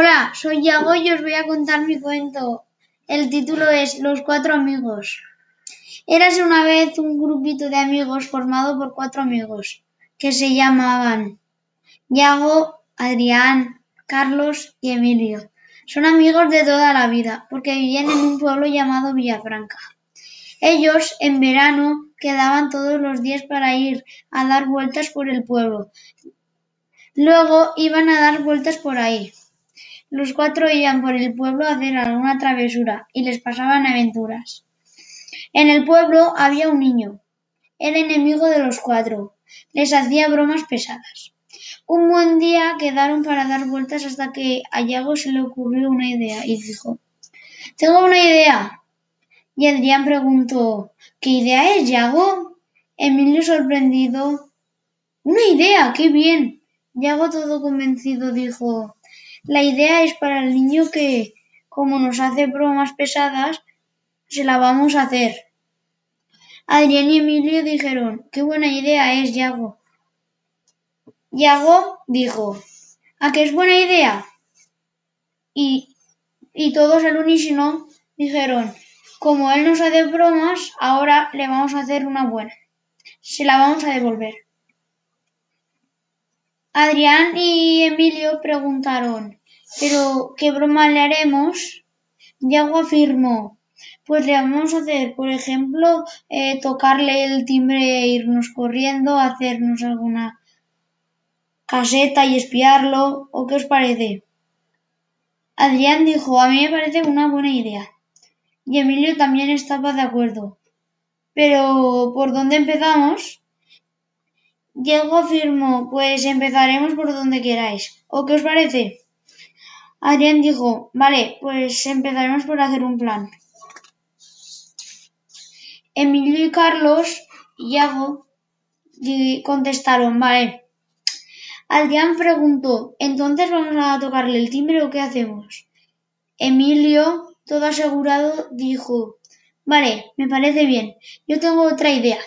Hola, soy Yago y os voy a contar mi cuento. El título es Los cuatro amigos. Érase una vez un grupito de amigos formado por cuatro amigos que se llamaban Yago, Adrián, Carlos y Emilio. Son amigos de toda la vida porque vivían en un pueblo llamado Villafranca. Ellos en verano quedaban todos los días para ir a dar vueltas por el pueblo. Luego iban a dar vueltas por ahí. Los cuatro iban por el pueblo a hacer alguna travesura y les pasaban aventuras. En el pueblo había un niño. Era enemigo de los cuatro. Les hacía bromas pesadas. Un buen día quedaron para dar vueltas hasta que a Yago se le ocurrió una idea y dijo, Tengo una idea. Y Adrián preguntó, ¿qué idea es, Yago? Emilio sorprendido, una idea, qué bien. Yago todo convencido dijo, la idea es para el niño que, como nos hace bromas pesadas, se la vamos a hacer. Adrián y Emilio dijeron, qué buena idea es, Yago. Yago dijo, ¿a qué es buena idea? Y, y todos al unísono dijeron, como él nos hace bromas, ahora le vamos a hacer una buena. Se la vamos a devolver. Adrián y Emilio preguntaron, ¿pero qué broma le haremos? Yago afirmó, pues le vamos a hacer, por ejemplo, eh, tocarle el timbre e irnos corriendo, hacernos alguna caseta y espiarlo, ¿o qué os parece? Adrián dijo, a mí me parece una buena idea y Emilio también estaba de acuerdo. Pero, ¿por dónde empezamos? Diego afirmó, pues empezaremos por donde queráis. ¿O qué os parece? Adrián dijo, vale, pues empezaremos por hacer un plan. Emilio y Carlos y Yago contestaron, vale. Adrián preguntó, ¿entonces vamos a tocarle el timbre o qué hacemos? Emilio todo asegurado, dijo Vale, me parece bien. Yo tengo otra idea.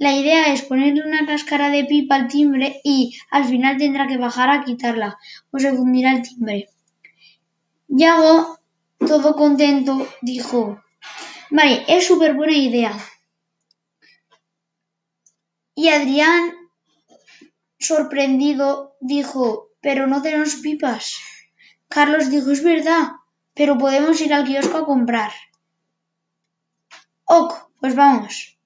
La idea es ponerle una cáscara de pipa al timbre y al final tendrá que bajar a quitarla o se fundirá el timbre. Yago, todo contento, dijo Vale, es súper buena idea. Y Adrián, sorprendido, dijo Pero no tenemos pipas. Carlos dijo Es verdad pero podemos ir al kiosco a comprar. Ok, pues vamos.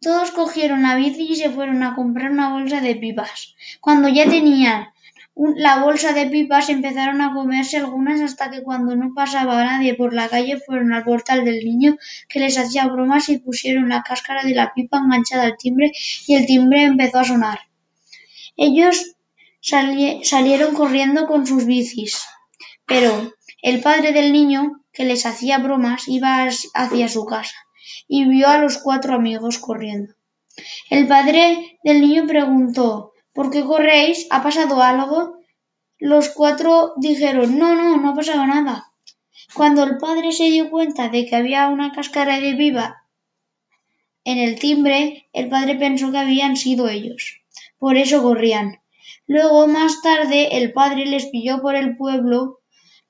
Todos cogieron la bici y se fueron a comprar una bolsa de pipas. Cuando ya tenían la bolsa de pipas empezaron a comerse algunas hasta que cuando no pasaba nadie por la calle fueron al portal del niño que les hacía bromas y pusieron la cáscara de la pipa enganchada al timbre y el timbre empezó a sonar. Ellos salieron corriendo con sus bicis, pero el padre del niño, que les hacía bromas, iba hacia su casa y vio a los cuatro amigos corriendo. El padre del niño preguntó ¿Por qué corréis? ¿Ha pasado algo? Los cuatro dijeron No, no, no ha pasado nada. Cuando el padre se dio cuenta de que había una cáscara de viva en el timbre, el padre pensó que habían sido ellos. Por eso corrían. Luego, más tarde, el padre les pilló por el pueblo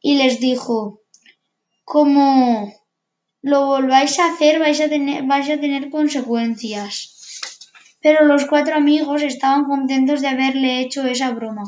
y les dijo, como lo volváis a hacer vais a tener, vais a tener consecuencias. Pero los cuatro amigos estaban contentos de haberle hecho esa broma.